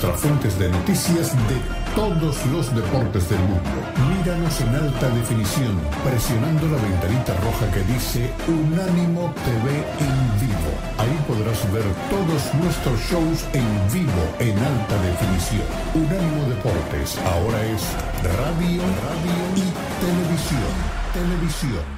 Nuestras fuentes de noticias de todos los deportes del mundo. Míranos en alta definición, presionando la ventanita roja que dice Unánimo TV en vivo. Ahí podrás ver todos nuestros shows en vivo en alta definición. Unánimo Deportes, ahora es radio, radio y televisión. Televisión.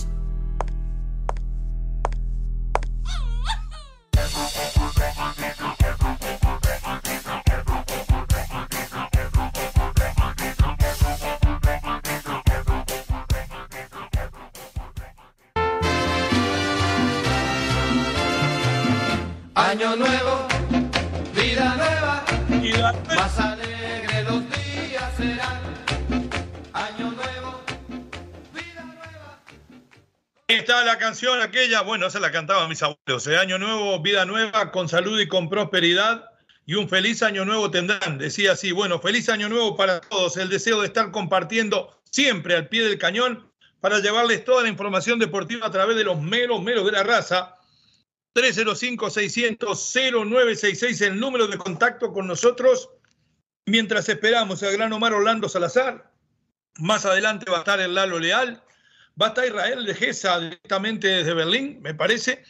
Año nuevo, vida nueva, más alegre los días serán. Año nuevo, vida nueva. Está la canción aquella, bueno, se la cantaba mis abuelos. ¿eh? Año nuevo, vida nueva, con salud y con prosperidad. Y un feliz año nuevo tendrán. Decía así, bueno, feliz año nuevo para todos. El deseo de estar compartiendo siempre al pie del cañón para llevarles toda la información deportiva a través de los meros, meros de la raza 305-600-0966, el número de contacto con nosotros. Mientras esperamos al gran Omar Orlando Salazar, más adelante va a estar el Lalo Leal, va a estar Israel de Gesa directamente desde Berlín, me parece,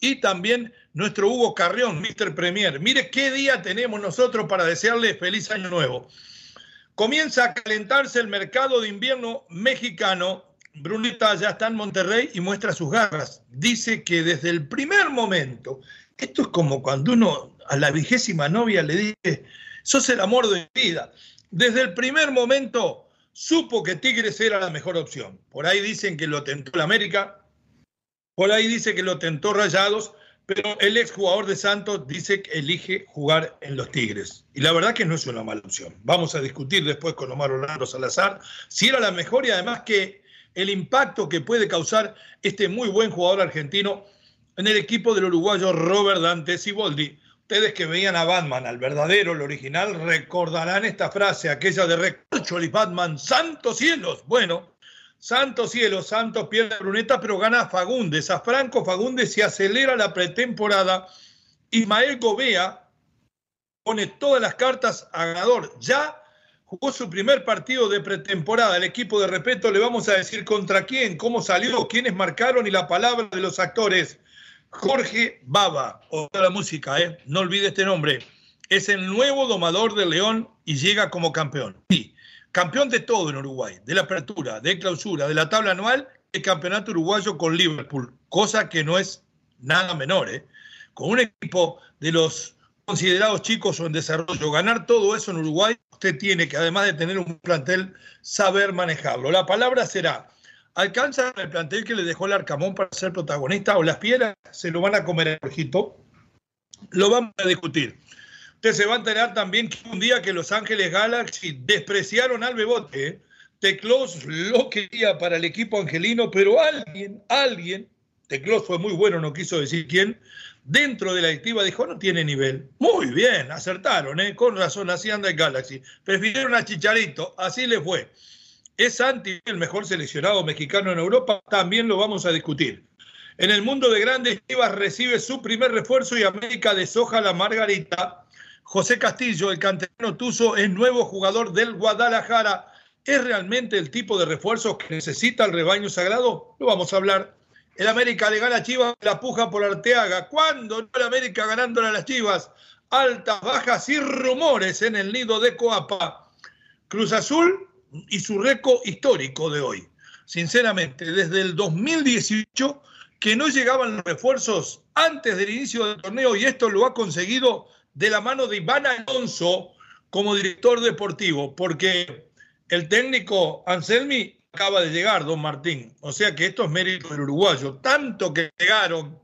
y también nuestro Hugo Carrión, Mr. Premier. Mire qué día tenemos nosotros para desearle feliz año nuevo. Comienza a calentarse el mercado de invierno mexicano Brunita ya está en Monterrey y muestra sus garras. Dice que desde el primer momento, esto es como cuando uno a la vigésima novia le dice, sos el amor de mi vida. Desde el primer momento supo que Tigres era la mejor opción. Por ahí dicen que lo tentó el América, por ahí dice que lo tentó Rayados, pero el exjugador de Santos dice que elige jugar en los Tigres. Y la verdad que no es una mala opción. Vamos a discutir después con Omar Orlando Salazar si era la mejor y además que el impacto que puede causar este muy buen jugador argentino en el equipo del uruguayo Robert Dante Siboldi. Ustedes que veían a Batman, al verdadero, el original, recordarán esta frase, aquella de Recorcho y Batman, santos cielos. Bueno, santos cielos, santos pierde Bruneta, pero gana Fagundes. A Franco Fagundes se acelera la pretemporada. Ismael Gobea pone todas las cartas a ganador. Ya jugó su primer partido de pretemporada. El equipo de respeto le vamos a decir contra quién, cómo salió, quiénes marcaron y la palabra de los actores. Jorge Baba, o la música, ¿eh? no olvide este nombre. Es el nuevo domador de León y llega como campeón. Sí, campeón de todo en Uruguay, de la apertura, de clausura, de la tabla anual, el campeonato uruguayo con Liverpool, cosa que no es nada menor. ¿eh? Con un equipo de los considerados chicos o en desarrollo, ganar todo eso en Uruguay usted tiene que, además de tener un plantel, saber manejarlo. La palabra será, ¿alcanza el plantel que le dejó el Arcamón para ser protagonista o las piedras se lo van a comer el ojito? Lo vamos a discutir. Usted se va a enterar también que un día que Los Ángeles Galaxy despreciaron al Bebote. Teclos lo quería para el equipo angelino, pero alguien, alguien, Teclos fue muy bueno, no quiso decir quién, dentro de la directiva dijo, no tiene nivel. Muy bien, acertaron, ¿eh? con razón, así anda el Galaxy. Prefirieron a Chicharito, así le fue. ¿Es Santi el mejor seleccionado mexicano en Europa? También lo vamos a discutir. En el mundo de grandes Chivas recibe su primer refuerzo y América deshoja la Margarita. José Castillo, el canterano Tuzo, es nuevo jugador del Guadalajara. ¿Es realmente el tipo de refuerzos que necesita el rebaño sagrado? Lo vamos a hablar. El América le gana a Chivas, la puja por Arteaga. ¿Cuándo el América ganándole a las Chivas? Altas, bajas y rumores en el nido de Coapa. Cruz Azul y su récord histórico de hoy. Sinceramente, desde el 2018 que no llegaban los refuerzos antes del inicio del torneo y esto lo ha conseguido de la mano de Iván Alonso como director deportivo, porque el técnico Anselmi acaba de llegar, don Martín. O sea que esto es mérito del uruguayo. Tanto que llegaron,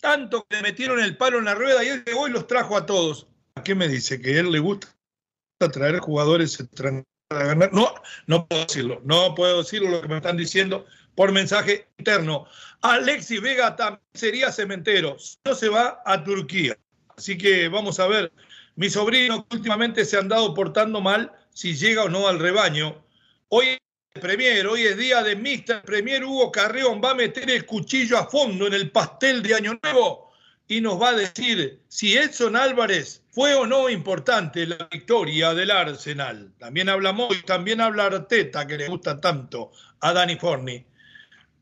tanto que metieron el palo en la rueda y él llegó y los trajo a todos. ¿A qué me dice? Que él le gusta traer jugadores extranjeros a ganar. No, no puedo decirlo. No puedo decirlo lo que me están diciendo por mensaje interno. Alexis Vega también sería cementero. No se va a Turquía. Así que vamos a ver. Mi sobrino últimamente se han dado portando mal si llega o no al rebaño. Hoy Premier, hoy es día de Mr. Premier Hugo Carreón va a meter el cuchillo a fondo en el pastel de Año Nuevo y nos va a decir si Edson Álvarez fue o no importante la victoria del Arsenal. También habla y también habla Arteta, que le gusta tanto a Dani Forni.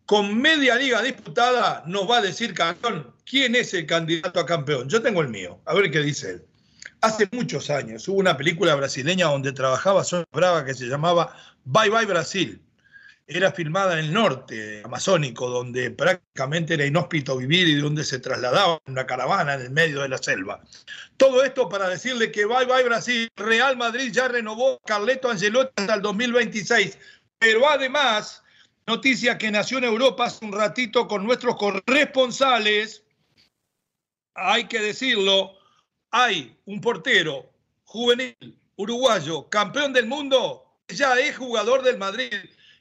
Con media liga disputada nos va a decir campeón quién es el candidato a campeón. Yo tengo el mío, a ver qué dice él. Hace muchos años hubo una película brasileña donde trabajaba Sonia Brava que se llamaba Bye Bye Brasil. Era filmada en el norte amazónico, donde prácticamente era inhóspito vivir y donde se trasladaba una caravana en el medio de la selva. Todo esto para decirle que Bye Bye Brasil, Real Madrid ya renovó Carleto Angelotti hasta el 2026. Pero además, noticia que nació en Europa hace un ratito con nuestros corresponsales, hay que decirlo, hay un portero juvenil uruguayo, campeón del mundo, que ya es jugador del Madrid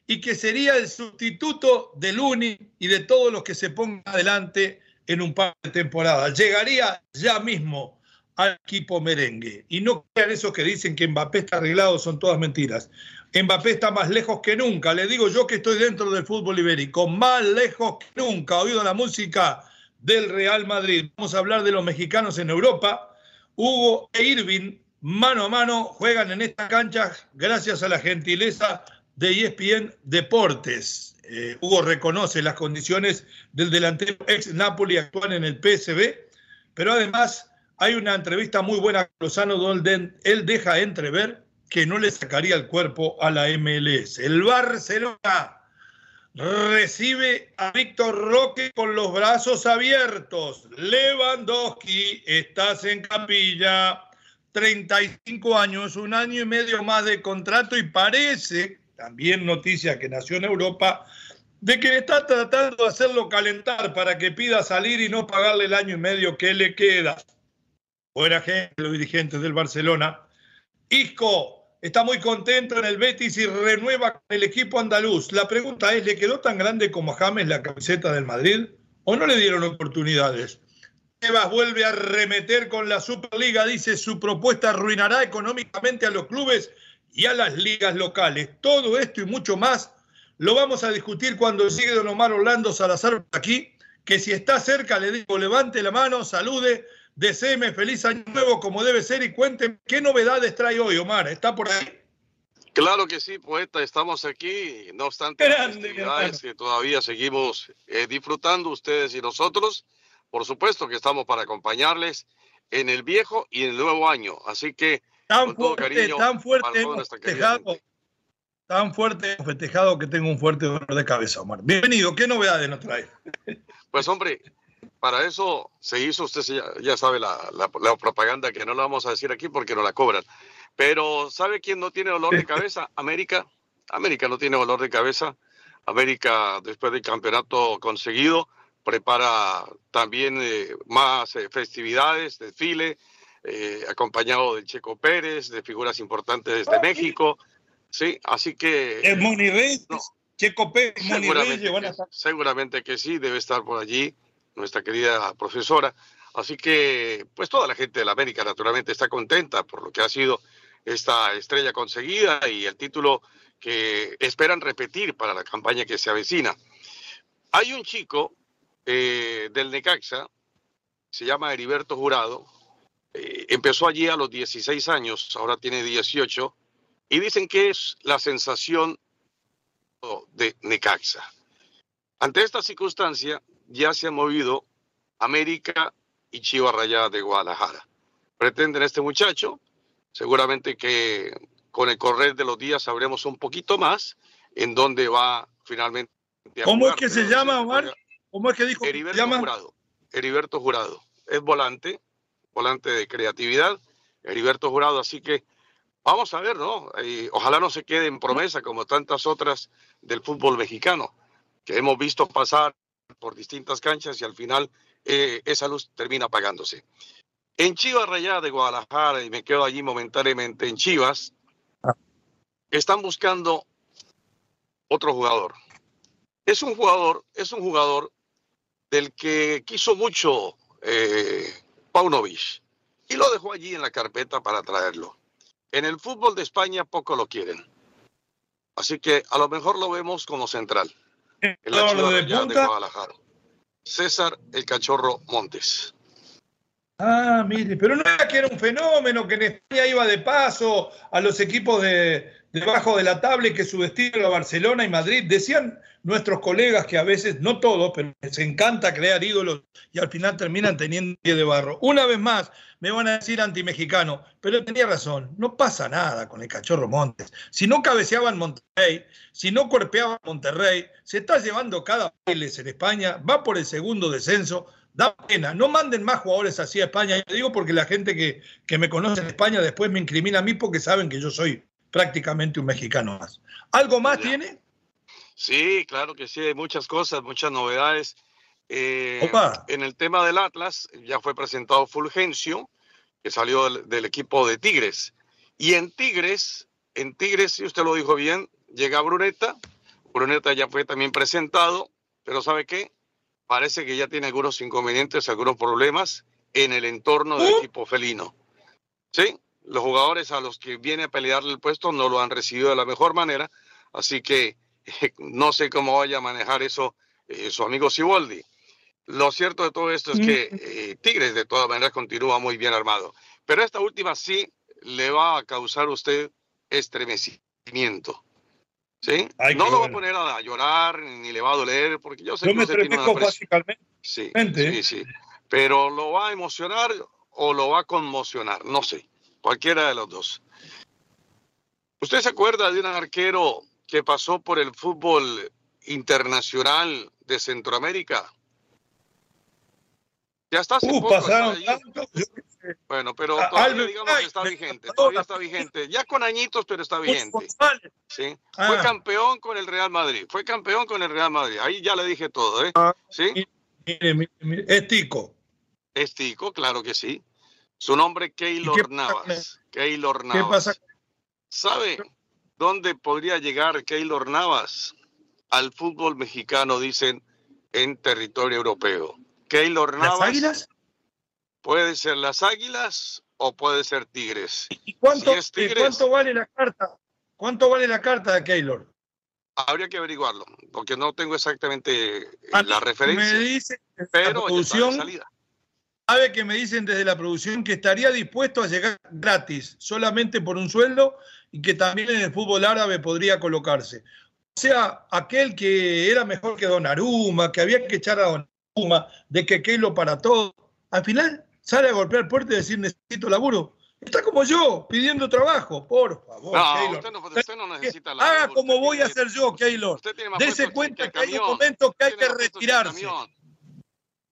y que sería el sustituto del Uni y de todos los que se pongan adelante en un par de temporadas. Llegaría ya mismo al equipo merengue. Y no crean esos que dicen que Mbappé está arreglado, son todas mentiras. Mbappé está más lejos que nunca. Le digo yo que estoy dentro del fútbol ibérico, más lejos que nunca. Oído la música del Real Madrid. Vamos a hablar de los mexicanos en Europa Hugo e Irving, mano a mano, juegan en esta cancha gracias a la gentileza de ESPN Deportes. Eh, Hugo reconoce las condiciones del delantero ex Napoli actual en el PSB, pero además hay una entrevista muy buena con Lozano donde él deja entrever que no le sacaría el cuerpo a la MLS. El Barcelona recibe a Víctor Roque con los brazos abiertos. Lewandowski, estás en capilla, 35 años, un año y medio más de contrato y parece, también noticia que nació en Europa, de que está tratando de hacerlo calentar para que pida salir y no pagarle el año y medio que le queda. Fuera gente, los dirigentes del Barcelona. Isco, está muy contento en el Betis y renueva el equipo andaluz. La pregunta es, ¿le quedó tan grande como a James la camiseta del Madrid o no le dieron oportunidades? Tebas vuelve a remeter con la Superliga, dice su propuesta arruinará económicamente a los clubes y a las ligas locales. Todo esto y mucho más lo vamos a discutir cuando sigue don Omar Orlando Salazar aquí, que si está cerca le digo levante la mano, salude Deseeme feliz año nuevo como debe ser y cuénteme qué novedades trae hoy, Omar. ¿Está por ahí? Claro que sí, poeta, estamos aquí, no obstante Grande, que todavía seguimos eh, disfrutando ustedes y nosotros. Por supuesto que estamos para acompañarles en el viejo y en el nuevo año. Así que tan fuerte, cariño, tan fuerte festejado, tan fuerte festejado que tengo un fuerte dolor de cabeza, Omar. Bienvenido, ¿qué novedades nos trae? Pues hombre, para eso se hizo, usted ya, sabe la, propaganda que no la vamos a decir aquí porque no la cobran. Pero ¿sabe quién no tiene dolor de cabeza? América. América no tiene dolor de cabeza. América, después del campeonato conseguido, prepara también eh, más eh, festividades, desfile, eh, acompañado de Checo Pérez, de figuras importantes de México. Sí, así que... El Moni Checo Pérez, seguramente que sí, debe estar por allí nuestra querida profesora. Así que, pues toda la gente de la América naturalmente está contenta por lo que ha sido esta estrella conseguida y el título que esperan repetir para la campaña que se avecina. Hay un chico eh, del Necaxa, se llama Heriberto Jurado, eh, empezó allí a los 16 años, ahora tiene 18, y dicen que es la sensación de Necaxa. Ante esta circunstancia, ya se han movido América y Chivas Rayadas de Guadalajara. Pretenden este muchacho, seguramente que con el correr de los días sabremos un poquito más en dónde va finalmente. ¿Cómo es que se llama, Omar? ¿Cómo es que dijo? Heriberto Jurado. Heriberto Jurado. Es volante, volante de creatividad, Heriberto Jurado. Así que vamos a ver, ¿no? ojalá no se quede en promesa como tantas otras del fútbol mexicano que hemos visto pasar por distintas canchas y al final eh, esa luz termina apagándose. En Chivas Rayada de Guadalajara, y me quedo allí momentáneamente en Chivas, están buscando otro jugador. Es un jugador, es un jugador del que quiso mucho eh, Paunovic y lo dejó allí en la carpeta para traerlo. En el fútbol de España poco lo quieren. Así que a lo mejor lo vemos como central. En la de, de Guadalajara. César el Cachorro Montes. Ah, mire, pero no era que era un fenómeno, que en España iba de paso a los equipos de, debajo de la tabla que subestima a Barcelona y Madrid. Decían nuestros colegas que a veces, no todos, pero les encanta crear ídolos y al final terminan teniendo pie de barro. Una vez más, me van a decir antimexicano, pero tenía razón, no pasa nada con el cachorro Montes. Si no cabeceaban Monterrey, si no cuerpeaban Monterrey, se está llevando cada país en España, va por el segundo descenso da pena. No manden más jugadores así a España. Yo digo porque la gente que, que, me conoce en España después me incrimina a mí porque saben que yo soy prácticamente un mexicano más. ¿Algo más tiene? Sí, claro que sí, hay muchas cosas, muchas novedades. Eh, en el tema del Atlas ya fue presentado Fulgencio, que salió del, del, equipo de Tigres. Y en Tigres, en Tigres, si usted lo dijo bien, llega Bruneta. Bruneta ya fue también presentado, pero ¿sabe qué? Parece que ya tiene algunos inconvenientes, algunos problemas en el entorno del ¿Eh? equipo felino. Sí, los jugadores a los que viene a pelearle el puesto no lo han recibido de la mejor manera, así que no sé cómo vaya a manejar eso eh, su amigo Siboldi. Lo cierto de todo esto es que mm. eh, Tigres de todas maneras continúa muy bien armado, pero esta última sí le va a causar a usted estremecimiento. ¿Sí? no lo va a poner a llorar ni le va a doler, porque yo sé que usted tiene una básicamente. Sí, sí, sí. Pero lo va a emocionar o lo va a conmocionar, no sé, cualquiera de los dos. ¿Usted se acuerda de un arquero que pasó por el fútbol internacional de Centroamérica? Ya está hace uh, pasaron bueno, pero ah, todavía digamos que está vigente, todavía está vigente, ya con añitos, pero está vigente. ¿sí? Fue ah. campeón con el Real Madrid, fue campeón con el Real Madrid, ahí ya le dije todo, ¿eh? Ah, ¿Sí? es Tico. Es Tico, claro que sí. Su nombre Keylor Navas. Keylor Navas. ¿Qué pasa? ¿Sabe dónde podría llegar Keylor Navas? Al fútbol mexicano, dicen, en territorio europeo. Keylor Navas. Puede ser las Águilas o puede ser Tigres. ¿Y cuánto, cuánto vale la carta? ¿Cuánto vale la carta de Keylor? Habría que averiguarlo, porque no tengo exactamente eh, la referencia. Me dice pero la producción, salida. Sabe que me dicen desde la producción que estaría dispuesto a llegar gratis, solamente por un sueldo, y que también en el fútbol árabe podría colocarse. O sea, aquel que era mejor que Don Aruma, que había que echar a Don Aruma, de que Keylor para todo, al final sale a golpear puerta y decir necesito laburo. Está como yo, pidiendo trabajo, por favor. No, usted, no, usted no, necesita laburo. Haga como voy a hacer yo, Keylor. Dese cuenta que, hay un momento que hay que retirarse.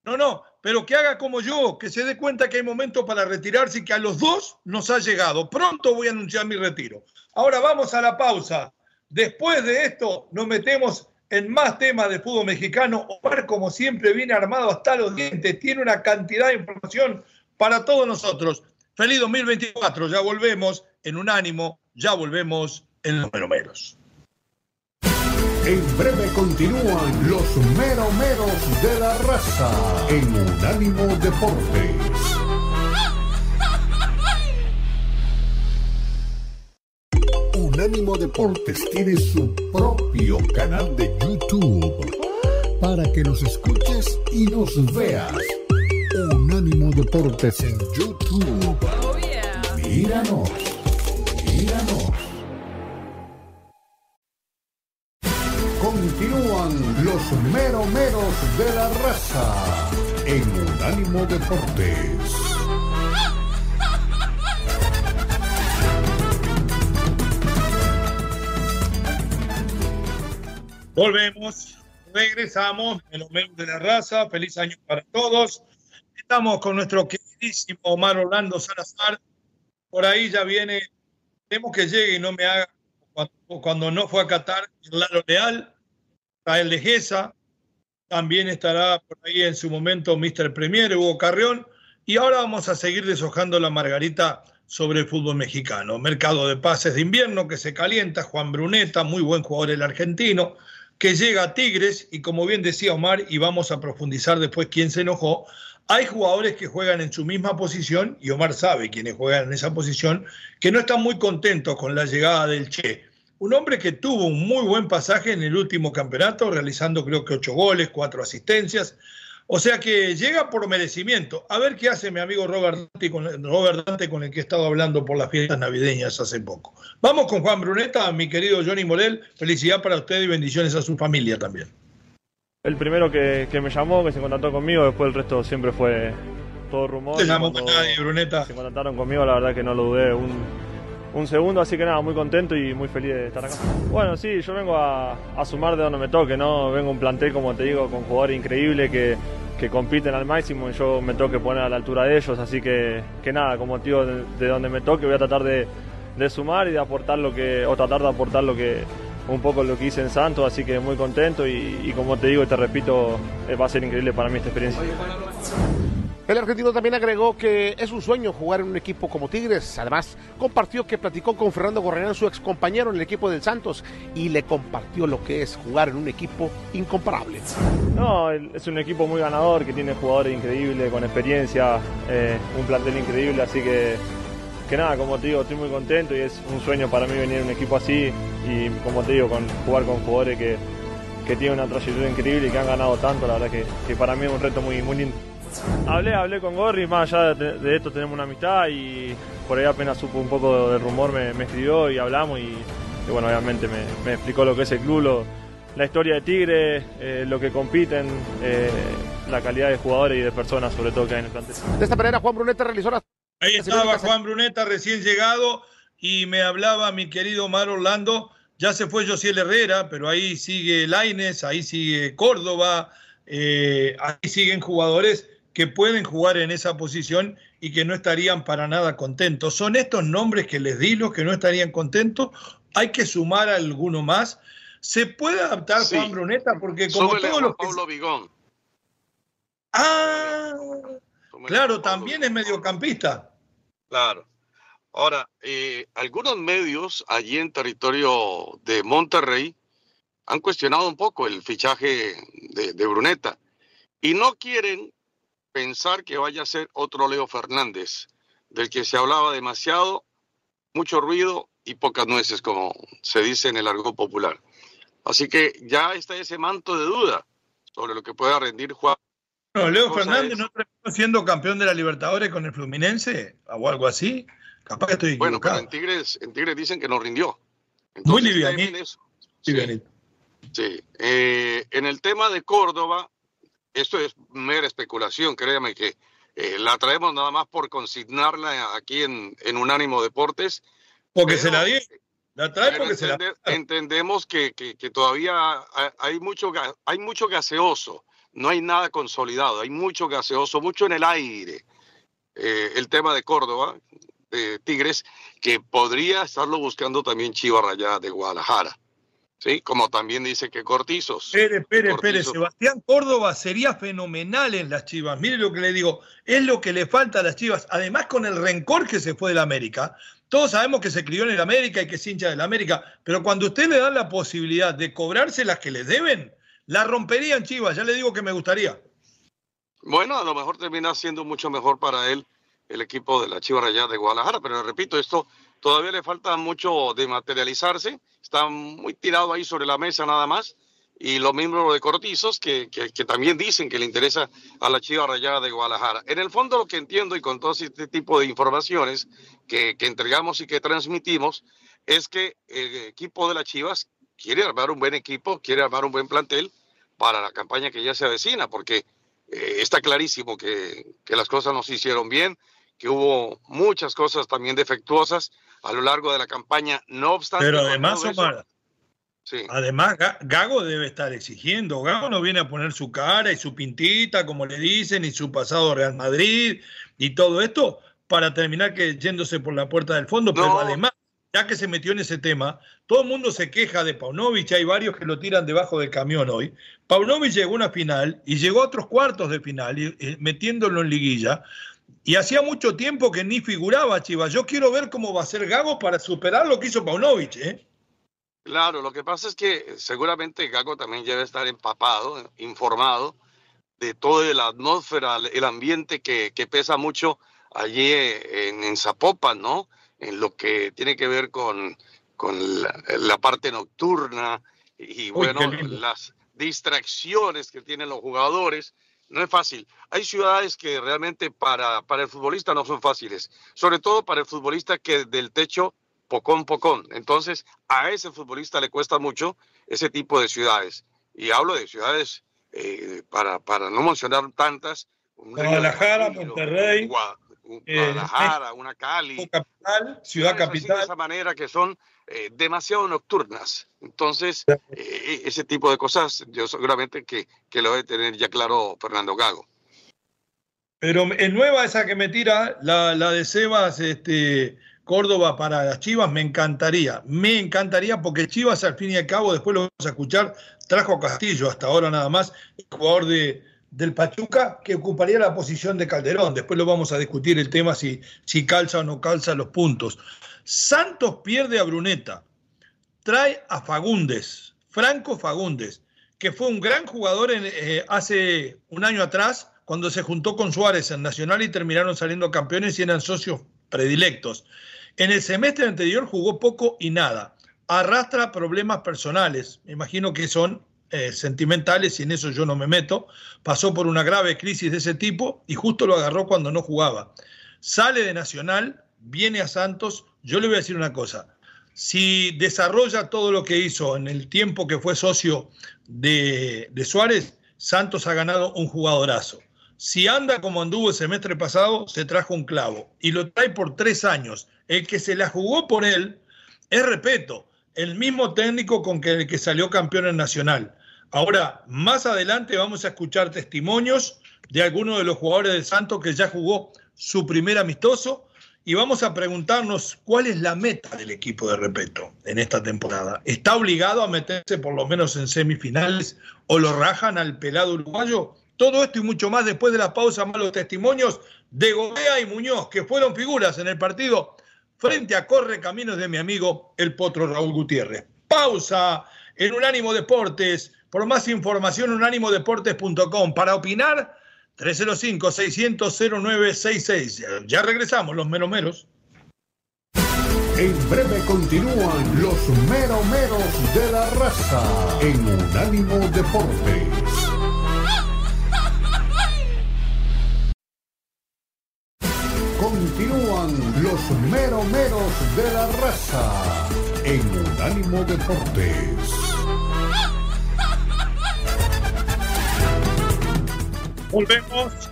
No, no, pero que haga como yo, que se dé cuenta que hay momento para retirarse y que a los dos nos ha llegado. Pronto voy a anunciar mi retiro. Ahora vamos a la pausa. Después de esto nos metemos en más temas de fútbol mexicano. Omar, como siempre, viene armado hasta los dientes, tiene una cantidad de información para todos nosotros. Feliz 2024, ya volvemos en Unánimo, ya volvemos en los meromeros. En breve continúan los meromeros de la raza en Unánimo Deportes. Unánimo Deportes tiene su propio canal de YouTube para que nos escuches y nos veas. Unánimo Deportes en YouTube. Míranos, míranos. Continúan los meromeros de la raza en Unánimo Deportes. Volvemos, regresamos en los medios de la raza. Feliz año para todos. Estamos con nuestro queridísimo Omar Orlando Salazar, por ahí ya viene, tenemos que llegue y no me haga cuando, no fue a Qatar, Lalo Leal, Rael de Gesa, también estará por ahí en su momento Mr. Premier, Hugo Carrión, y ahora vamos a seguir deshojando la margarita sobre el fútbol mexicano. Mercado de pases de invierno que se calienta, Juan Bruneta, muy buen jugador el argentino, que llega a Tigres y como bien decía Omar, y vamos a profundizar después quién se enojó, hay jugadores que juegan en su misma posición, y Omar sabe quiénes juegan en esa posición, que no están muy contentos con la llegada del Che. Un hombre que tuvo un muy buen pasaje en el último campeonato, realizando creo que ocho goles, cuatro asistencias. O sea que llega por merecimiento. A ver qué hace mi amigo Robert Dante, con, Robert Dante, con el que he estado hablando por las fiestas navideñas hace poco. Vamos con Juan Bruneta, mi querido Johnny Morel. Felicidad para usted y bendiciones a su familia también. El primero que, me llamó, que se contactó conmigo, después el resto siempre fue todo rumor. Se llamó nadie, Bruneta. Se contactaron conmigo, la verdad que no lo dudé un, segundo, así que nada, muy contento y muy feliz de estar acá. Bueno, sí, yo vengo a, sumar de donde me toque, ¿no? Vengo un plantel, como te digo, con jugadores increíbles que, que compiten al máximo y yo me toque poner a la altura de ellos, así que, que nada, como digo, de, donde me toque voy a tratar de, de sumar y de aportar lo que, o tratar de aportar lo que un poco lo que hice en Santos, así que muy contento y, como te digo y te repito, eh, va a ser increíble para mí esta experiencia. El argentino también agregó que es un sueño jugar en un equipo como Tigres. Además, compartió que platicó con Fernando Gorrián, su ex compañero en el equipo del Santos, y le compartió lo que es jugar en un equipo incomparable. No, es un equipo muy ganador, que tiene jugadores increíbles, con experiencia, eh, un plantel increíble, así que que nada, como te digo, estoy muy contento y es un sueño para mí venir a un equipo así y como te digo, con, jugar con jugadores que, que tienen una trayectoria increíble y que han ganado tanto, la verdad que, para mí es un reto muy, muy lindo. Hablé, hablé con Gorri, más allá de, esto tenemos una amistad y por ahí apenas supo un poco del rumor me, escribió y hablamos y, bueno, obviamente me, explicó lo que es el club, la historia de Tigre, eh, lo que compiten, eh, la calidad de jugadores y de personas sobre todo que hay en el plantel. De esta manera Juan Bruneta realizó la Ahí estaba Juan Bruneta recién llegado y me hablaba mi querido Mar Orlando. Ya se fue Josiel Herrera, pero ahí sigue Laines, ahí sigue Córdoba, eh, ahí siguen jugadores que pueden jugar en esa posición y que no estarían para nada contentos. ¿Son estos nombres que les di los que no estarían contentos? ¿Hay que sumar alguno más? ¿Se puede adaptar Juan Bruneta? Porque como todos los... Pablo Vigón. Ah, claro, también es mediocampista. Claro. Ahora, eh, algunos medios allí en territorio de Monterrey han cuestionado un poco el fichaje de, de, Bruneta y no quieren pensar que vaya a ser otro Leo Fernández, del que se hablaba demasiado, mucho ruido y pocas nueces, como se dice en el argot popular. Así que ya está ese manto de duda sobre lo que pueda rendir Juan no, Leo Fernández no está siendo campeón de la Libertadores con el Fluminense o algo así. Capaz que estoy Bueno, pero en Tigres, en Tigres dicen que no rindió. Muy livianito. Sí. sí. Eh, en el tema de Córdoba, esto es mera especulación, créame que eh, la traemos nada más por consignarla aquí en, en Unánimo Deportes. Porque se la di. La trae porque se la Entendemos que, que, que, todavía hay mucho, hay mucho gaseoso no hay nada consolidado, hay mucho gaseoso, mucho en el aire. Eh, el tema de Córdoba, de Tigres, que podría estarlo buscando también Chivas Rayada de Guadalajara. ¿Sí? Como también dice que Cortizos. Pérez, Pérez, Pérez, Sebastián Córdoba sería fenomenal en las Chivas. Mire lo que le digo, es lo que le falta a las Chivas. Además, con el rencor que se fue de la América, todos sabemos que se crió en el América y que es hincha de la América, pero cuando usted le da la posibilidad de cobrarse las que le deben, la romperían Chivas, ya le digo que me gustaría. Bueno, a lo mejor termina siendo mucho mejor para él el equipo de la Chivas Rayada de Guadalajara, pero repito, esto todavía le falta mucho de materializarse, está muy tirado ahí sobre la mesa nada más, y lo mismo de Cortizos, que, que, también dicen que le interesa a la Chivas Rayada de Guadalajara. En el fondo lo que entiendo y con todo este tipo de informaciones que, que entregamos y que transmitimos, es que el equipo de las Chivas quiere armar un buen equipo, quiere armar un buen plantel, para la campaña que ya se avecina, porque eh, está clarísimo que, las cosas no se hicieron bien, que hubo muchas cosas también defectuosas a lo largo de la campaña, no obstante. Pero además, Omar, además Gago debe estar exigiendo, Gago no viene a poner su cara y su pintita, como le dicen, y su pasado Real Madrid y todo esto, para terminar que yéndose por la puerta del fondo, pero además, ya que se metió en ese tema, todo el mundo se queja de Paunovic, hay varios que lo tiran debajo del camión hoy. Paunovic llegó a una final y llegó a otros cuartos de final, metiéndolo en liguilla, y hacía mucho tiempo que ni figuraba Chivas. Yo quiero ver cómo va a ser Gago para superar lo que hizo Paunovic, ¿eh? Claro, lo que pasa es que seguramente Gago también debe estar empapado, informado de toda la atmósfera, el ambiente que, pesa mucho allí en, Zapopan, ¿no? En lo que tiene que ver con, con la, parte nocturna y, bueno, las distracciones que tienen los jugadores. No es fácil. Hay ciudades que realmente para, para el futbolista no son fáciles, sobre todo para el futbolista que del techo pocón, pocón. Entonces, a ese futbolista le cuesta mucho ese tipo de ciudades. Y hablo de ciudades, eh, para, para no mencionar tantas. Guadalajara, Monterrey. Eh, Guadalajara, una Cali. Capital, ciudad capital. de esa manera que son eh, demasiado nocturnas. Entonces, ese tipo de cosas, yo seguramente que, que lo debe tener ya claro Fernando Gago. Pero es nueva esa que me tira, la, la de Sebas, este, Córdoba para las Chivas, me encantaría, me encantaría porque Chivas al fin y al cabo, después lo vamos a escuchar, trajo a Castillo hasta ahora nada más, jugador de, del Pachuca, que ocuparía la posición de Calderón. Después lo vamos a discutir el tema si, si calza o no calza los puntos. Santos pierde a Bruneta, trae a Fagundes, Franco Fagundes, que fue un gran jugador eh, hace un año atrás, cuando se juntó con Suárez en Nacional y terminaron saliendo campeones y eran socios predilectos. En el semestre anterior jugó poco y nada. Arrastra problemas personales, me imagino que son eh, sentimentales y en eso yo no me meto. Pasó por una grave crisis de ese tipo y justo lo agarró cuando no jugaba. Sale de Nacional, viene a Santos. Yo le voy a decir una cosa. Si desarrolla todo lo que hizo en el tiempo que fue socio de, de Suárez, Santos ha ganado un jugadorazo. Si anda como anduvo el semestre pasado, se trajo un clavo y lo trae por tres años el que se la jugó por él es Repeto, el mismo técnico con que el que salió campeón en Nacional. Ahora, más adelante vamos a escuchar testimonios de algunos de los jugadores de Santos que ya jugó su primer amistoso y vamos a preguntarnos cuál es la meta del equipo de Repeto en esta temporada. ¿Está obligado a meterse por lo menos en semifinales o lo rajan al pelado uruguayo? Todo esto y mucho más después de la pausa, malos testimonios de Gobea y Muñoz, que fueron figuras en el partido frente a Corre Caminos de mi amigo el Potro Raúl Gutiérrez. Pausa en Unánimo Deportes. Por más información, unánimodeportes.com. Para opinar, 305-600-0966. Ya regresamos, los meromeros. En breve continúan los meromeros de la raza en Unánimo Deportes. Continúan los meromeros de la raza en Unánimo Deportes. Volvemos,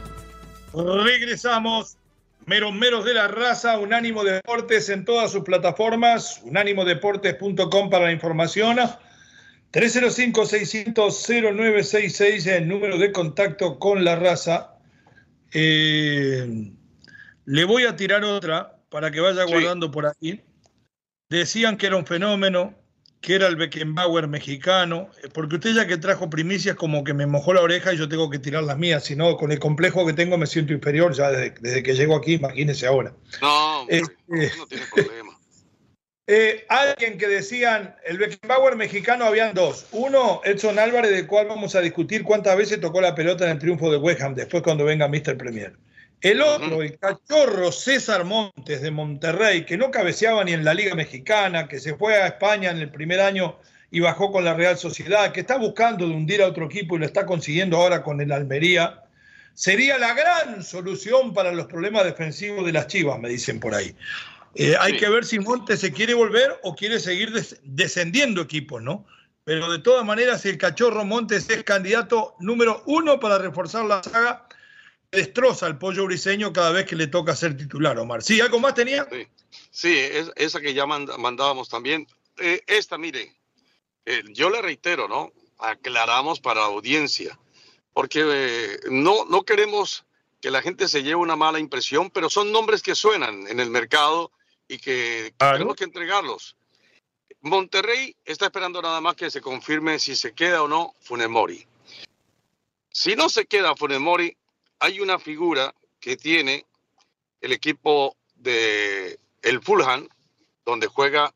regresamos. Meromeros de la raza, Unánimo Deportes en todas sus plataformas, unánimodeportes.com para la información. 305-600-0966, el número de contacto con la raza. Eh, le voy a tirar otra para que vaya guardando por ahí. Decían que era un fenómeno, que era el Beckenbauer mexicano, porque usted ya que trajo primicias como que me mojó la oreja y yo tengo que tirar las mías, si no, con el complejo que tengo me siento inferior ya desde, que llego aquí, imagínese ahora. No, este, no tiene problema. Eh, alguien que decían, el Beckenbauer mexicano habían dos. Uno, Edson Álvarez, del cual vamos a discutir cuántas veces tocó la pelota en el triunfo de West Ham, después cuando venga Mr. Premier. El otro, el cachorro César Montes de Monterrey, que no cabeceaba ni en la Liga Mexicana, que se fue a España en el primer año y bajó con la Real Sociedad, que está buscando de hundir a otro equipo y lo está consiguiendo ahora con el Almería, sería la gran solución para los problemas defensivos de las Chivas, me dicen por ahí. Eh, hay que ver si Montes se quiere volver o quiere seguir descendiendo equipos, ¿no? Pero de todas maneras, el cachorro Montes es candidato número uno para reforzar la saga destroza el pollo briseño cada vez que le toca ser titular, Omar. ¿Sí? ¿Algo más tenía? Sí, esa que ya mandábamos también. Eh, esta, mire, eh, yo le reitero, ¿no? Aclaramos para audiencia, porque eh, no, no queremos que la gente se lleve una mala impresión, pero son nombres que suenan en el mercado y que tenemos que entregarlos. Monterrey está esperando nada más que se confirme si se queda o no Funemori. Si no se queda Funemori, hay una figura que tiene el equipo de el Fulham, donde juega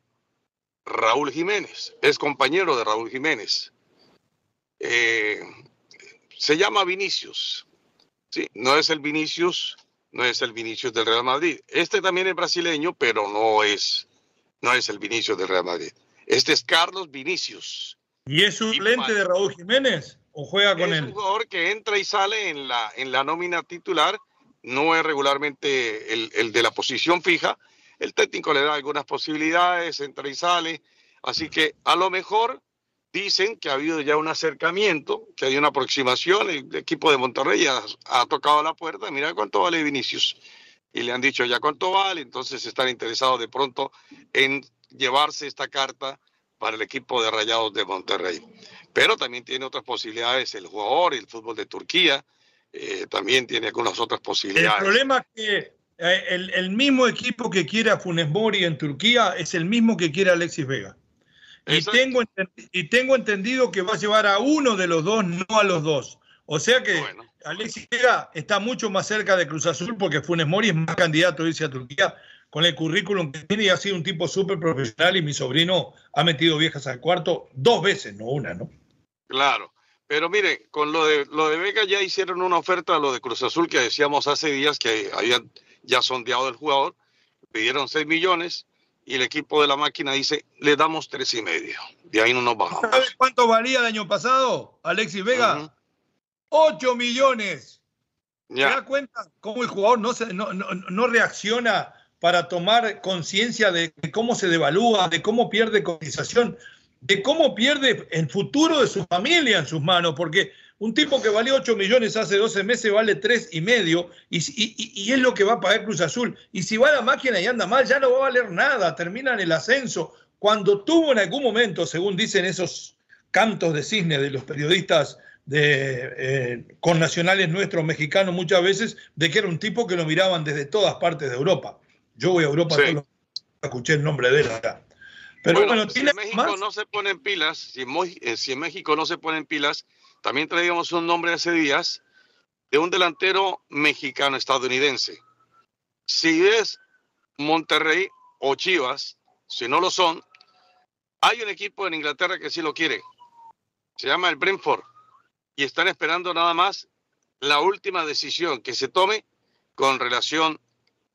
Raúl Jiménez, es compañero de Raúl Jiménez. Eh, se llama Vinicius. Sí, no es el Vinicius, no es el Vinicius del Real Madrid. Este también es brasileño, pero no es, no es el Vinicius del Real Madrid. Este es Carlos Vinicius. ¿Y es un lente de Raúl Jiménez o juega con él? Es un jugador que entra y sale en la, en la nómina titular, no es regularmente el, el de la posición fija. El técnico le da algunas posibilidades, entra y sale. Así que a lo mejor dicen que ha habido ya un acercamiento, que hay una aproximación, el equipo de Monterrey ha, tocado la puerta, mira cuánto vale Vinicius. Y le han dicho ya cuánto vale, entonces están interesados de pronto en llevarse esta carta para el equipo de Rayados de Monterrey. Pero también tiene otras posibilidades el jugador, el fútbol de Turquía, eh, también tiene algunas otras posibilidades. El problema es que eh, el, el, mismo equipo que quiere a Funes Mori en Turquía es el mismo que quiere a Alexis Vega. Y tengo, y tengo entendido que va a llevar a uno de los dos, no a los dos. O sea que Alexis Vega está mucho más cerca de Cruz Azul porque Funes Mori es más candidato a irse a Turquía con el currículum que tiene y ha sido un tipo súper profesional y mi sobrino ha metido viejas al cuarto dos veces, no una, ¿no? Claro. Pero mire, con lo de, lo de Vega ya hicieron una oferta a lo de Cruz Azul que decíamos hace días que habían ya sondeado el jugador, pidieron 6 millones, y el equipo de la máquina dice, le damos tres y medio. De ahí no nos bajamos. ¿Sabes cuánto valía el año pasado, Alexis Vega? Ocho millones. Ya. ¿Te das cuenta cómo el jugador no, se, no, no, reacciona para tomar conciencia de cómo se devalúa, de cómo pierde cotización, de cómo pierde el futuro de su familia en sus manos? Porque un tipo que valió 8 millones hace 12 meses vale 3 y medio y, es lo que va a pagar Cruz Azul. Y si va a la máquina y anda mal, ya no va a valer nada, termina en el ascenso. Cuando tuvo en algún momento, según dicen esos cantos de cisne de los periodistas eh, con nacionales nuestros mexicanos muchas veces, de que era un tipo que lo miraban desde todas partes de Europa. Yo voy a Europa, sí. escuché el nombre de él acá. Pero bueno, si en México no se ponen pilas, si, eh, si en México no se ponen pilas, también traíamos un nombre hace días de un delantero mexicano-estadounidense. Si es Monterrey o Chivas, si no lo son, hay un equipo en Inglaterra que sí lo quiere. Se llama el Brentford. Y están esperando nada más la última decisión que se tome con relación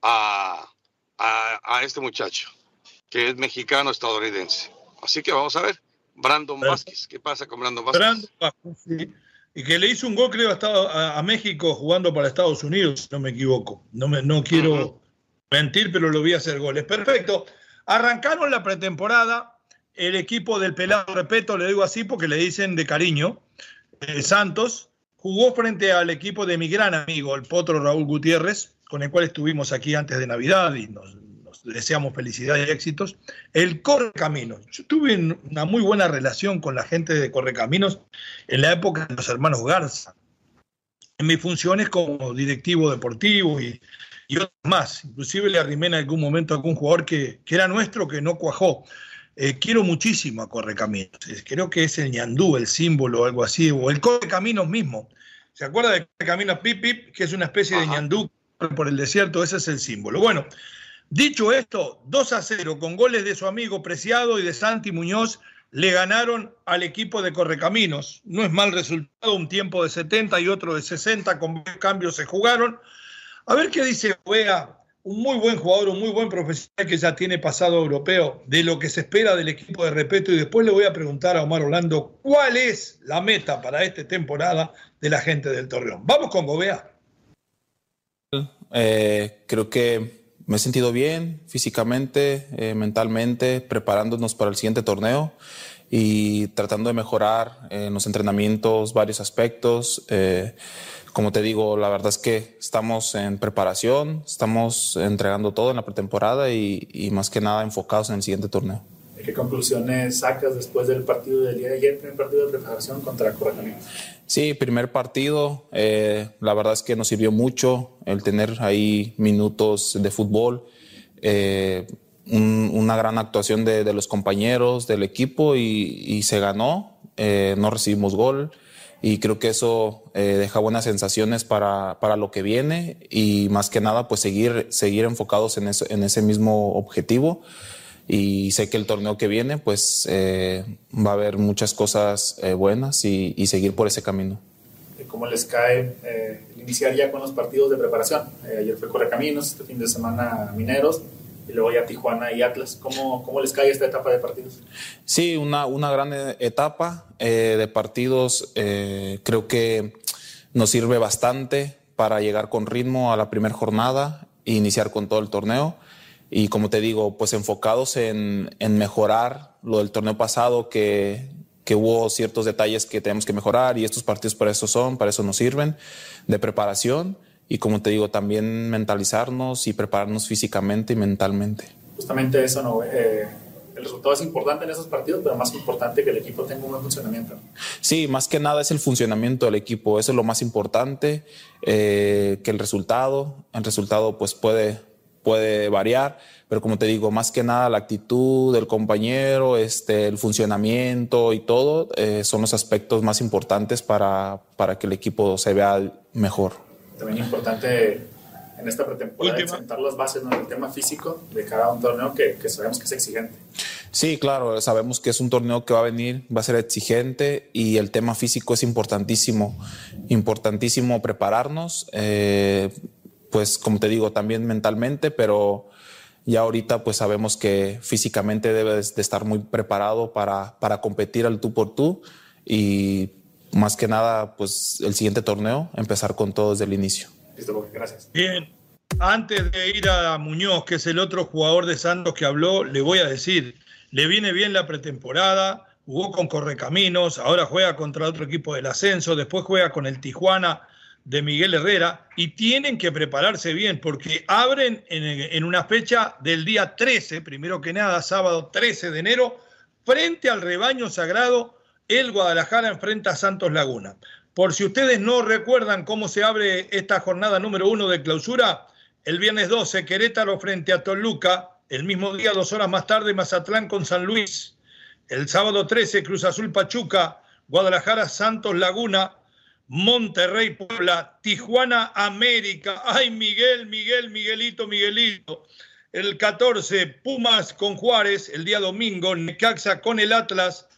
a, a, este muchacho, que es mexicano-estadounidense. Así que vamos a ver. Brandon Vázquez. ¿Qué pasa con Brandon Vázquez? Brandon Vázquez, sí. Y que le hizo un gol, creo, a, a, México jugando para Estados Unidos, si no me equivoco. No, me, no quiero mentir, pero lo vi hacer goles. Perfecto. Arrancaron la pretemporada. El equipo del pelado, repito, le digo así porque le dicen de cariño, eh, Santos, jugó frente al equipo de mi gran amigo, el potro Raúl Gutiérrez, con el cual estuvimos aquí antes de Navidad y nos, deseamos felicidad y éxitos. El Correcaminos. Yo tuve una muy buena relación con la gente de Correcaminos en la época de los hermanos Garza. En mis funciones como directivo deportivo y, y otras más. Inclusive le arrimé en algún momento a algún jugador que, que era nuestro que no cuajó. Eh, quiero muchísimo a Correcaminos. Creo que es el ñandú, el símbolo o algo así, o el Correcaminos mismo. ¿Se acuerda de Correcaminos Pip Pip, que es una especie de ñandú por el desierto? Ese es el símbolo. Bueno, Dicho esto, 2 a 0 con goles de su amigo Preciado y de Santi Muñoz le ganaron al equipo de Correcaminos. No es mal resultado, un tiempo de 70 y otro de 60, con cambios se jugaron. A ver qué dice Wea, un muy buen jugador, un muy buen profesional que ya tiene pasado europeo, de lo que se espera del equipo de respeto. Y después le voy a preguntar a Omar Orlando cuál es la meta para esta temporada de la gente del Torreón. Vamos con Gobea. Eh, creo que me he sentido bien físicamente, eh, mentalmente, preparándonos para el siguiente torneo y tratando de mejorar en los entrenamientos varios aspectos. Eh, como te digo, la verdad es que estamos en preparación, estamos entregando todo en la pretemporada y, y más que nada enfocados en el siguiente torneo. ¿Qué conclusiones sacas después del partido del día de ayer, primer partido de preparación contra Correcaminos? Sí, primer partido, eh, la verdad es que nos sirvió mucho el tener ahí minutos de fútbol, eh, una gran actuación de, los compañeros, del equipo y, se ganó, eh, no recibimos gol y creo que eso deja buenas sensaciones para, para, lo que viene y más que nada pues seguir, seguir enfocados en, en ese mismo objetivo y sé que el torneo que viene pues eh, va a haber muchas cosas eh, buenas y, seguir por ese camino. ¿Cómo les cae eh, iniciar ya con los partidos de preparación? ayer fue Correcaminos, este fin de semana Mineros y luego ya Tijuana y Atlas. ¿Cómo, cómo les cae esta etapa de partidos? Sí, una, una gran etapa de partidos. creo que nos sirve bastante para llegar con ritmo a la primera jornada e iniciar con todo el torneo y como te digo, pues enfocados en, en mejorar lo del torneo pasado, que, que, hubo ciertos detalles que tenemos que mejorar y estos partidos para eso son, para eso nos sirven, de preparación y como te digo, también mentalizarnos y prepararnos físicamente y mentalmente. Justamente eso, ¿no? Eh, el resultado es importante en esos partidos, pero más importante que el equipo tenga un buen funcionamiento. Sí, más que nada es el funcionamiento del equipo, eso es lo más importante, eh, que el resultado, el resultado pues puede puede variar, pero como te digo, más que nada la actitud del compañero, este, el funcionamiento y todo eh, son los aspectos más importantes para, para que el equipo se vea mejor. También importante en esta pretemporada sentar las bases en el tema físico de cada un torneo que, que, sabemos que es exigente. Sí, claro, sabemos que es un torneo que va a venir, va a ser exigente y el tema físico es importantísimo, importantísimo prepararnos. Eh, pues como te digo, también mentalmente, pero ya ahorita pues sabemos que físicamente debes de estar muy preparado para, para competir al tú por tú y más que nada pues el siguiente torneo empezar con todo desde el inicio. Listo, gracias. Bien, antes de ir a Muñoz, que es el otro jugador de Santos que habló, le voy a decir, le viene bien la pretemporada, jugó con Correcaminos, ahora juega contra otro equipo del ascenso, después juega con el Tijuana de Miguel Herrera y tienen que prepararse bien porque abren en, una fecha del día 13, primero que nada, sábado 13 de enero, frente al rebaño sagrado, el Guadalajara enfrenta a Santos Laguna. Por si ustedes no recuerdan cómo se abre esta jornada número uno de clausura, el viernes 12 Querétaro frente a Toluca, el mismo día, dos horas más tarde, Mazatlán con San Luis, el sábado 13 Cruz Azul Pachuca, Guadalajara Santos Laguna, Monterrey, Puebla, Tijuana, América. Ay, Miguel, Miguel, Miguelito, Miguelito. El 14, Pumas con Juárez, el día domingo, Necaxa con el Atlas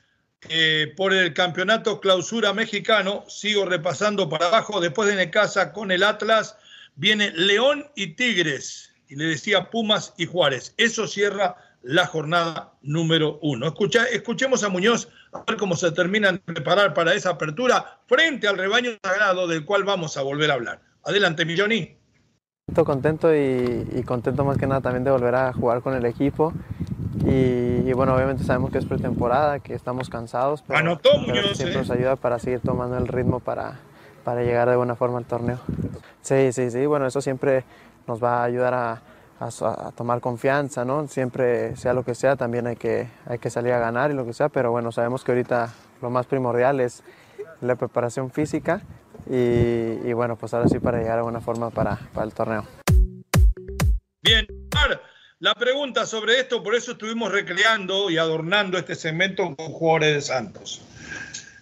eh, por el campeonato clausura mexicano. Sigo repasando para abajo. Después de Necaxa con el Atlas, viene León y Tigres. Y le decía Pumas y Juárez. Eso cierra la jornada número uno. Escucha, escuchemos a Muñoz a ver cómo se terminan de preparar para esa apertura frente al rebaño sagrado del cual vamos a volver a hablar. Adelante, Milloni. Estoy contento y, contento más que nada también de volver a jugar con el equipo. Y, bueno, obviamente sabemos que es pretemporada, que estamos cansados, pero, Anotó Muñoz, siempre ¿eh? nos ayuda para seguir tomando el ritmo para, para llegar de buena forma al torneo. Sí, sí, sí, bueno, eso siempre nos va a ayudar a, a, tomar confianza, ¿no? Siempre, sea lo que sea, también hay que, hay que salir a ganar y lo que sea, pero bueno, sabemos que ahorita lo más primordial es la preparación física y, bueno, pues ahora sí para llegar a buena forma para, para el torneo. Bien, la pregunta sobre esto, por eso estuvimos recreando y adornando este segmento con jugadores de Santos.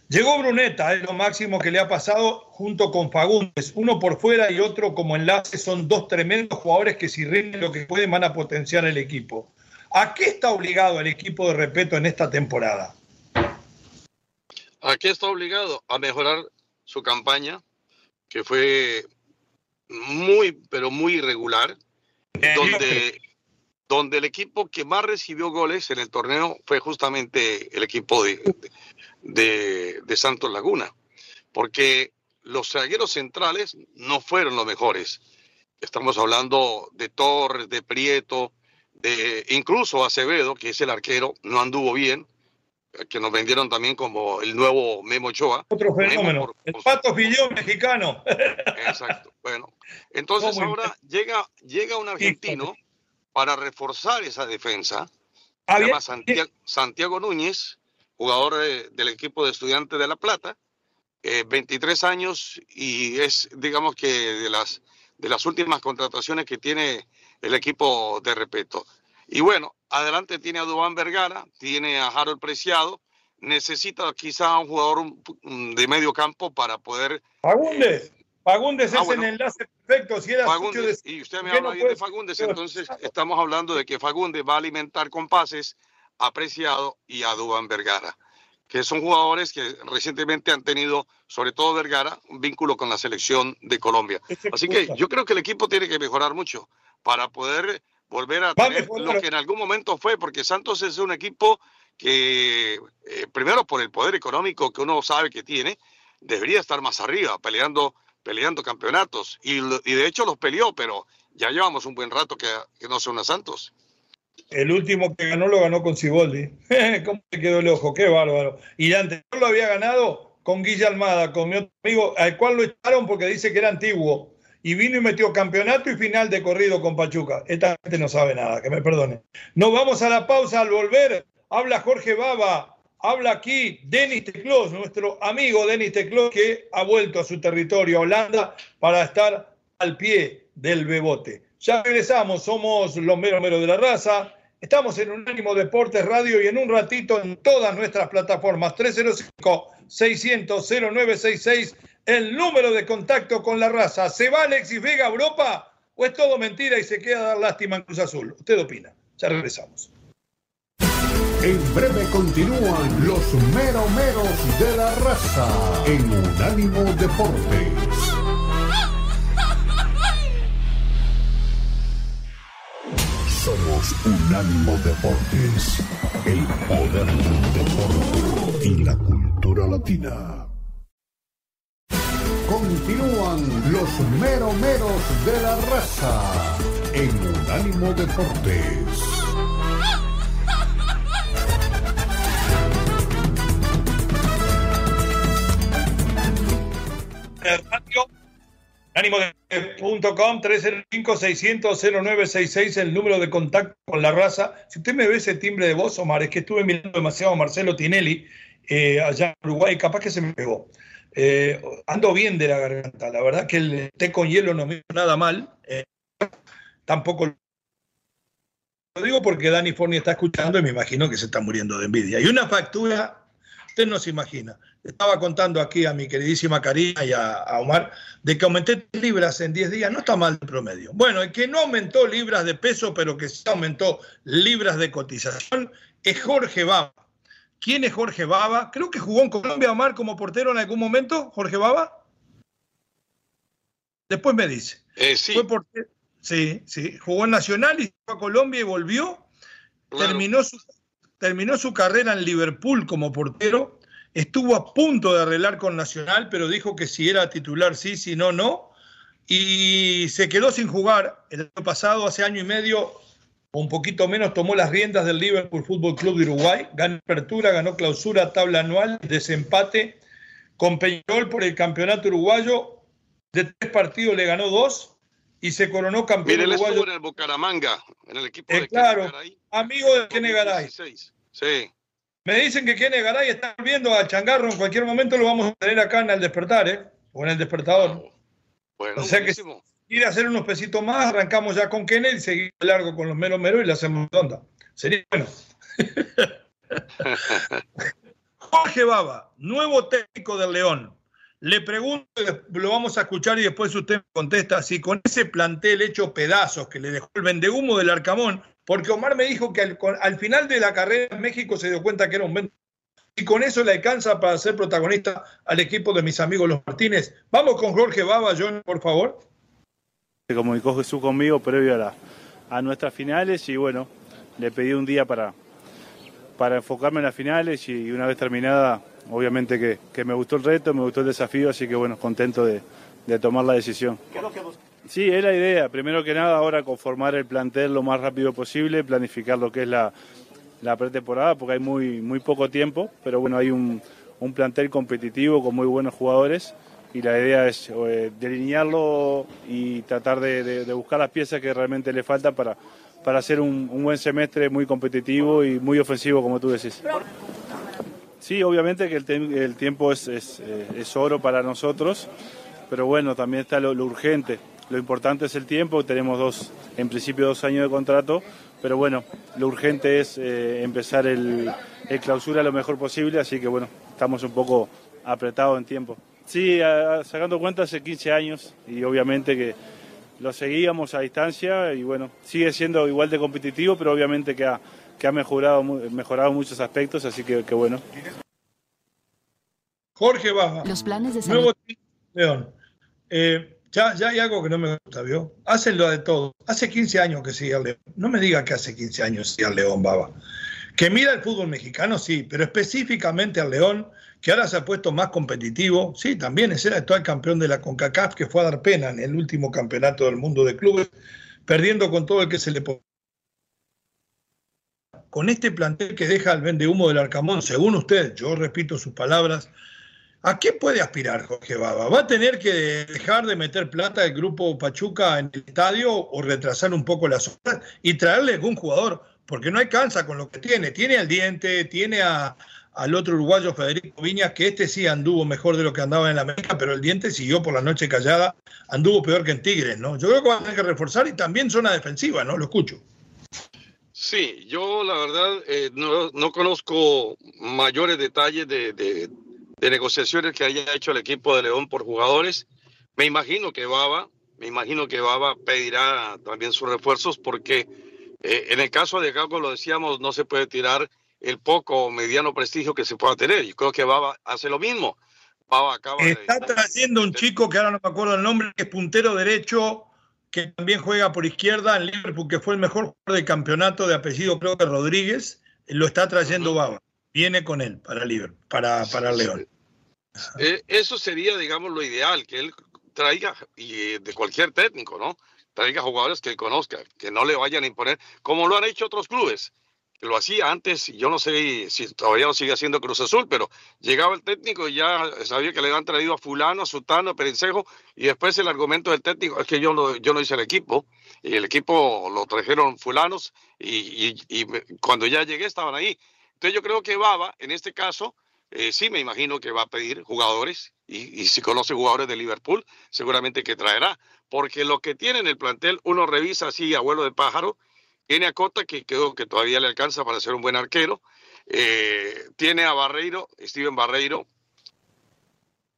Llegó Bruneta, es lo máximo que le ha pasado junto con Fagundes. Uno por fuera y otro como enlace. Son dos tremendos jugadores que si rinden lo que pueden van a potenciar el equipo. ¿A qué está obligado el equipo de Repeto en esta temporada? ¿A qué está obligado? A mejorar su campaña, que fue muy, pero muy irregular, donde, donde el equipo que más recibió goles en el torneo fue justamente el equipo de, de, Santos Laguna, porque los zagueros centrales no fueron los mejores. Estamos hablando de Torres, de Prieto, de incluso Acevedo, que es el arquero, no anduvo bien, que nos vendieron también como el nuevo Memo Ochoa. Otro fenómeno. el Pato Fillón mexicano. Exacto. Bueno, entonces ahora llega, llega un argentino para reforzar esa defensa se llama Santiago, Núñez, jugador del equipo de Estudiantes de La Plata, 23 eh, años y es, digamos que, de las, de las últimas contrataciones que tiene el equipo de Repeto. Y bueno, adelante tiene a Dubán Vergara, tiene a Harold Preciado, necesita quizá un jugador de medio campo para poder... Fagundes, Fagundes ah, es el enlace perfecto. Si era Fagundes, y usted me habla de Fagundes, entonces estamos hablando de que Fagundes va a alimentar con pases a Preciado y a Dubán Vergara que son jugadores que recientemente han tenido, sobre todo Vergara, un vínculo con la selección de Colombia. Así que yo creo que el equipo tiene que mejorar mucho para poder volver a tener lo que en algún momento fue, porque Santos es un equipo que, eh, primero por el poder económico que uno sabe que tiene, debería estar más arriba, peleando, peleando campeonatos. Y, de hecho los peleó, pero ya llevamos un buen rato que, que no son a Santos. El último que ganó lo ganó con Ciboldi. ¿Cómo te quedó el ojo? Qué bárbaro. Y el anterior lo había ganado con Guilla Almada, con mi otro amigo, al cual lo echaron porque dice que era antiguo. Y vino y metió campeonato y final de corrido con Pachuca. Esta gente no sabe nada, que me perdone. Nos vamos a la pausa al volver. Habla Jorge Baba, habla aquí Denis Teclos, nuestro amigo Denis Teclos, que ha vuelto a su territorio, a Holanda, para estar al pie del bebote. Ya regresamos, somos los meros meros de la raza. Estamos en Unánimo Deportes Radio y en un ratito en todas nuestras plataformas 305-600-0966, el número de contacto con la raza. ¿Se va Alexis Vega Europa o es todo mentira y se queda a dar lástima en Cruz Azul? ¿Usted opina? Ya regresamos. En breve continúan los meromeros de la raza en Unánimo Deportes. Unánimo Deportes, el poder del deporte y la cultura latina. Continúan los meromeros de la raza en Unánimo Deportes. Ánimo.com 305-600-0966, el número de contacto con la raza. Si usted me ve ese timbre de voz, Omar, es que estuve mirando demasiado a Marcelo Tinelli eh, allá en Uruguay, capaz que se me pegó. Eh, ando bien de la garganta, la verdad que el té con hielo no me hizo nada mal. Eh, tampoco lo digo porque Dani Forni está escuchando y me imagino que se está muriendo de envidia. Y una factura, usted no se imagina estaba contando aquí a mi queridísima Karina y a, Omar de que aumenté libras en 10 días, no está mal el promedio. Bueno, el que no aumentó libras de peso, pero que sí aumentó libras de cotización, es Jorge Baba. ¿Quién es Jorge Baba? Creo que jugó en Colombia, Omar, como portero en algún momento, Jorge Baba. Después me dice. Eh, sí. sí, sí. Jugó en Nacional y fue a Colombia y volvió. Terminó, su, terminó su carrera en Liverpool como portero Estuvo a punto de arreglar con Nacional, pero dijo que si era titular sí, si no, no. Y se quedó sin jugar. El año pasado, hace año y medio, o un poquito menos, tomó las riendas del Liverpool Fútbol Club de Uruguay. Ganó apertura, ganó clausura, tabla anual, desempate con Peñarol por el campeonato uruguayo. De tres partidos le ganó dos y se coronó campeón Mire, uruguayo. en el Bucaramanga, en el equipo de Claro, amigo de Kene Garay. Sí. Me dicen que Kene Garay está volviendo a Changarro. En cualquier momento lo vamos a tener acá en el despertar, ¿eh? O en el despertador. Bueno, o sea que si quiere hacer unos pesitos más, arrancamos ya con Kene y seguimos largo con los meros meros y le hacemos onda. Sería bueno. Jorge Baba, nuevo técnico del León. Le pregunto, lo vamos a escuchar y después usted me contesta, si con ese plantel hecho pedazos que le dejó el vendehumo del Arcamón, porque Omar me dijo que al, final de la carrera en México se dio cuenta que era un vento. Y con eso le alcanza para ser protagonista al equipo de mis amigos los Martínez. Vamos con Jorge Baba, John, por favor. Se comunicó Jesús conmigo previo a, a nuestras finales y bueno, le pedí un día para, para enfocarme en las finales y una vez terminada, obviamente que, me gustó el reto, me gustó el desafío, así que bueno, contento de, de tomar la decisión. Sí, es la idea. Primero que nada, ahora conformar el plantel lo más rápido posible, planificar lo que es la, pretemporada, porque hay muy, muy poco tiempo, pero bueno, hay un, plantel competitivo con muy buenos jugadores y la idea es eh, delinearlo y tratar de, buscar las piezas que realmente le faltan para, para hacer un, un buen semestre muy competitivo y muy ofensivo, como tú decís. Sí, obviamente que el, tiempo es, es, eh, es, oro para nosotros, pero bueno, también está lo, urgente. Lo importante es el tiempo, tenemos dos, en principio dos años de contrato, pero bueno, lo urgente es eh, empezar el, el, clausura lo mejor posible, así que bueno, estamos un poco apretados en tiempo. Sí, a, sacando cuenta hace 15 años y obviamente que lo seguíamos a distancia y bueno, sigue siendo igual de competitivo, pero obviamente que ha, que ha mejorado, mejorado muchos aspectos, así que, que bueno. Jorge Baja. Los planes de salud. Nuevo León. Eh, ya, ya hay algo que no me gusta, ¿vio? Hacen lo de todo. Hace 15 años que sigue al León. No me diga que hace 15 años sigue al León, Baba. Que mira el fútbol mexicano, sí, pero específicamente al León, que ahora se ha puesto más competitivo. Sí, también es el actual campeón de la CONCACAF, que fue a dar pena en el último campeonato del mundo de clubes, perdiendo con todo el que se le con este plantel que deja el vende humo del Arcamón, según usted, yo repito sus palabras, ¿a qué puede aspirar Jorge Baba? ¿Va a tener que dejar de meter plata el grupo Pachuca en el estadio o retrasar un poco las obras y traerle algún jugador? Porque no alcanza con lo que tiene. Tiene al diente, tiene al otro uruguayo Federico Viñas, que este sí anduvo mejor de lo que andaba en la América, pero el diente siguió por la noche callada, anduvo peor que en Tigres, ¿no? Yo creo que van a tener que reforzar y también zona defensiva, ¿no? Lo escucho. Sí, yo la verdad eh, no, no, conozco mayores detalles de, de, de, negociaciones que haya hecho el equipo de León por jugadores. Me imagino que Baba, me imagino que Baba pedirá también sus refuerzos porque eh, en el caso de Gago, lo decíamos, no se puede tirar el poco o mediano prestigio que se pueda tener. Yo creo que Baba hace lo mismo. Baba acaba Está de, trayendo un chico que ahora no me acuerdo el nombre, que es puntero derecho que también juega por izquierda en Liverpool, que fue el mejor jugador del campeonato de apellido, creo que Rodríguez, lo está trayendo Baba. Viene con él para Liverpool, para, para León. Eh, eso sería, digamos, lo ideal, que él traiga, y de cualquier técnico, ¿no? Traiga jugadores que conozca, que no le vayan a imponer, como lo han hecho otros clubes lo hacía antes, yo no sé si todavía lo sigue haciendo Cruz Azul, pero llegaba el técnico y ya sabía que le habían traído a fulano, a sutano, a perencejo, y después el argumento del técnico es que yo no, yo no hice el equipo, y el equipo lo trajeron fulanos, y, y, cuando ya llegué estaban ahí. Entonces yo creo que Baba, en este caso, eh, sí me imagino que va a pedir jugadores, y, y si conoce jugadores de Liverpool, seguramente que traerá, porque lo que tiene en el plantel, uno revisa así, abuelo de pájaro, tiene a Cota, que creo que todavía le alcanza para ser un buen arquero. Eh, tiene a Barreiro, Steven Barreiro,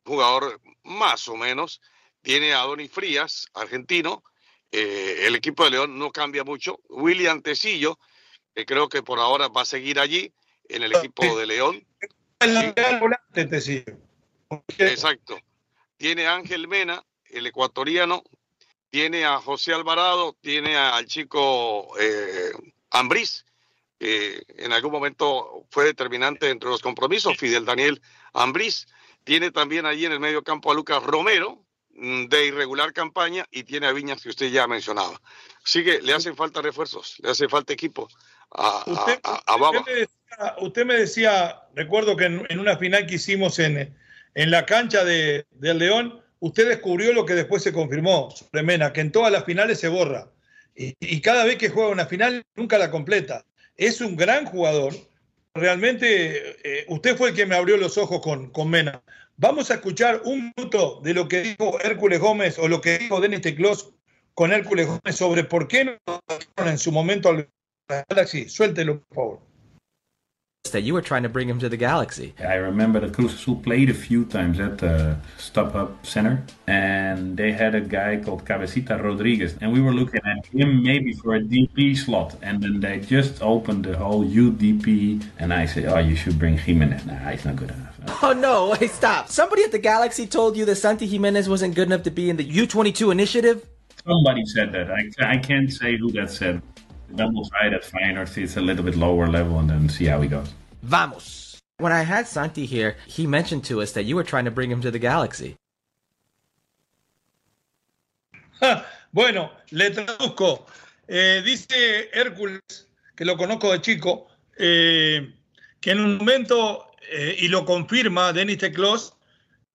jugador más o menos. Tiene a Doni Frías, argentino. Eh, el equipo de León no cambia mucho. William Tecillo, que creo que por ahora va a seguir allí en el equipo de León. Sí. Exacto. Tiene a Ángel Mena, el ecuatoriano, tiene a José Alvarado, tiene al chico eh, Ambriz, que en algún momento fue determinante entre los compromisos, Fidel Daniel Ambriz. Tiene también allí en el medio campo a Lucas Romero, mm, de irregular campaña, y tiene a Viñas, que usted ya mencionaba. Así que le hacen falta refuerzos, le hace falta equipo a, usted, a, a Baba. Usted me, decía, usted me decía, recuerdo que en, en, una final que hicimos en, en la cancha de, del León, usted descubrió lo que después se confirmó sobre Mena, que en todas las finales se borra. Y, y, cada vez que juega una final, nunca la completa. Es un gran jugador. Realmente, eh, usted fue el que me abrió los ojos con, con, Mena. Vamos a escuchar un minuto de lo que dijo Hércules Gómez o lo que dijo Denis Teclos con Hércules Gómez sobre por qué no en su momento al Galaxy. Suéltelo, por favor. That you were trying to bring him to the Galaxy. I remember that Cruz Azul played a few times at the Stop Up Center, and they had a guy called Cabecita Rodriguez, and we were looking at him maybe for a DP slot, and then they just opened the whole UDP, and I said, "Oh, you should bring Jimenez." Nah, he's not good enough. Oh no! Wait, stop! Somebody at the Galaxy told you that Santi Jimenez wasn't good enough to be in the U22 initiative. Somebody said that. I, I can't say who that said. Double side at Feyenoord, it's a little bit lower level, and then see how he goes. Vamos. When I had Santi here, he mentioned to us that you were trying to bring him to the Galaxy. bueno, le traduzco. Eh, dice Hércules, que lo conozco de chico, eh, que en un momento, eh, y lo confirma Denis Teclos,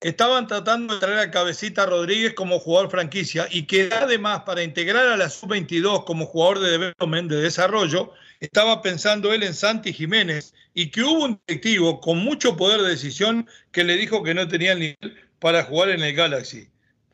estaban tratando de traer a Cabecita Rodríguez como jugador franquicia y que además para integrar a la sub-22 como jugador de development, de desarrollo, estaba pensando él en Santi Jiménez y que hubo un directivo con mucho poder de decisión que le dijo que no tenía el nivel para jugar en el Galaxy.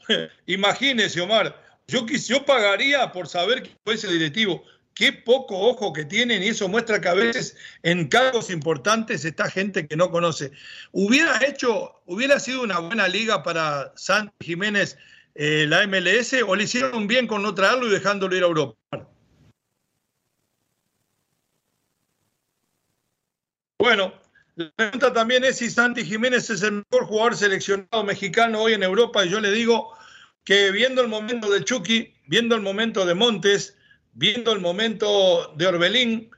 Imagínese, Omar, yo, yo pagaría por saber que fue ese directivo. Qué poco ojo que tienen y eso muestra que a veces en cargos importantes está gente que no conoce. Hubiera hecho, hubiera sido una buena liga para Santi Jiménez eh, la MLS o le hicieron bien con no traerlo y dejándolo ir a Europa. Bueno, la pregunta también es si Santi Jiménez es el mejor jugador seleccionado mexicano hoy en Europa. Y yo le digo que viendo el momento de Chucky, viendo el momento de Montes, viendo el momento de Orbelín,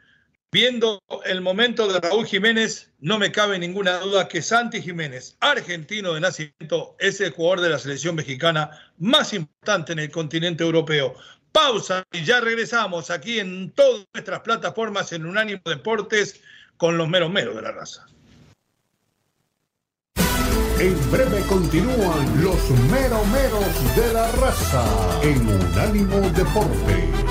viendo el momento de Raúl Jiménez, no me cabe ninguna duda que Santi Jiménez, argentino de nacimiento, es el jugador de la selección mexicana más importante en el continente europeo. Pausa y ya regresamos aquí en todas nuestras plataformas en Unánimo Deportes con los meros meros de la raza. En breve continúan los meros meros de la raza en Unánimo Deportes.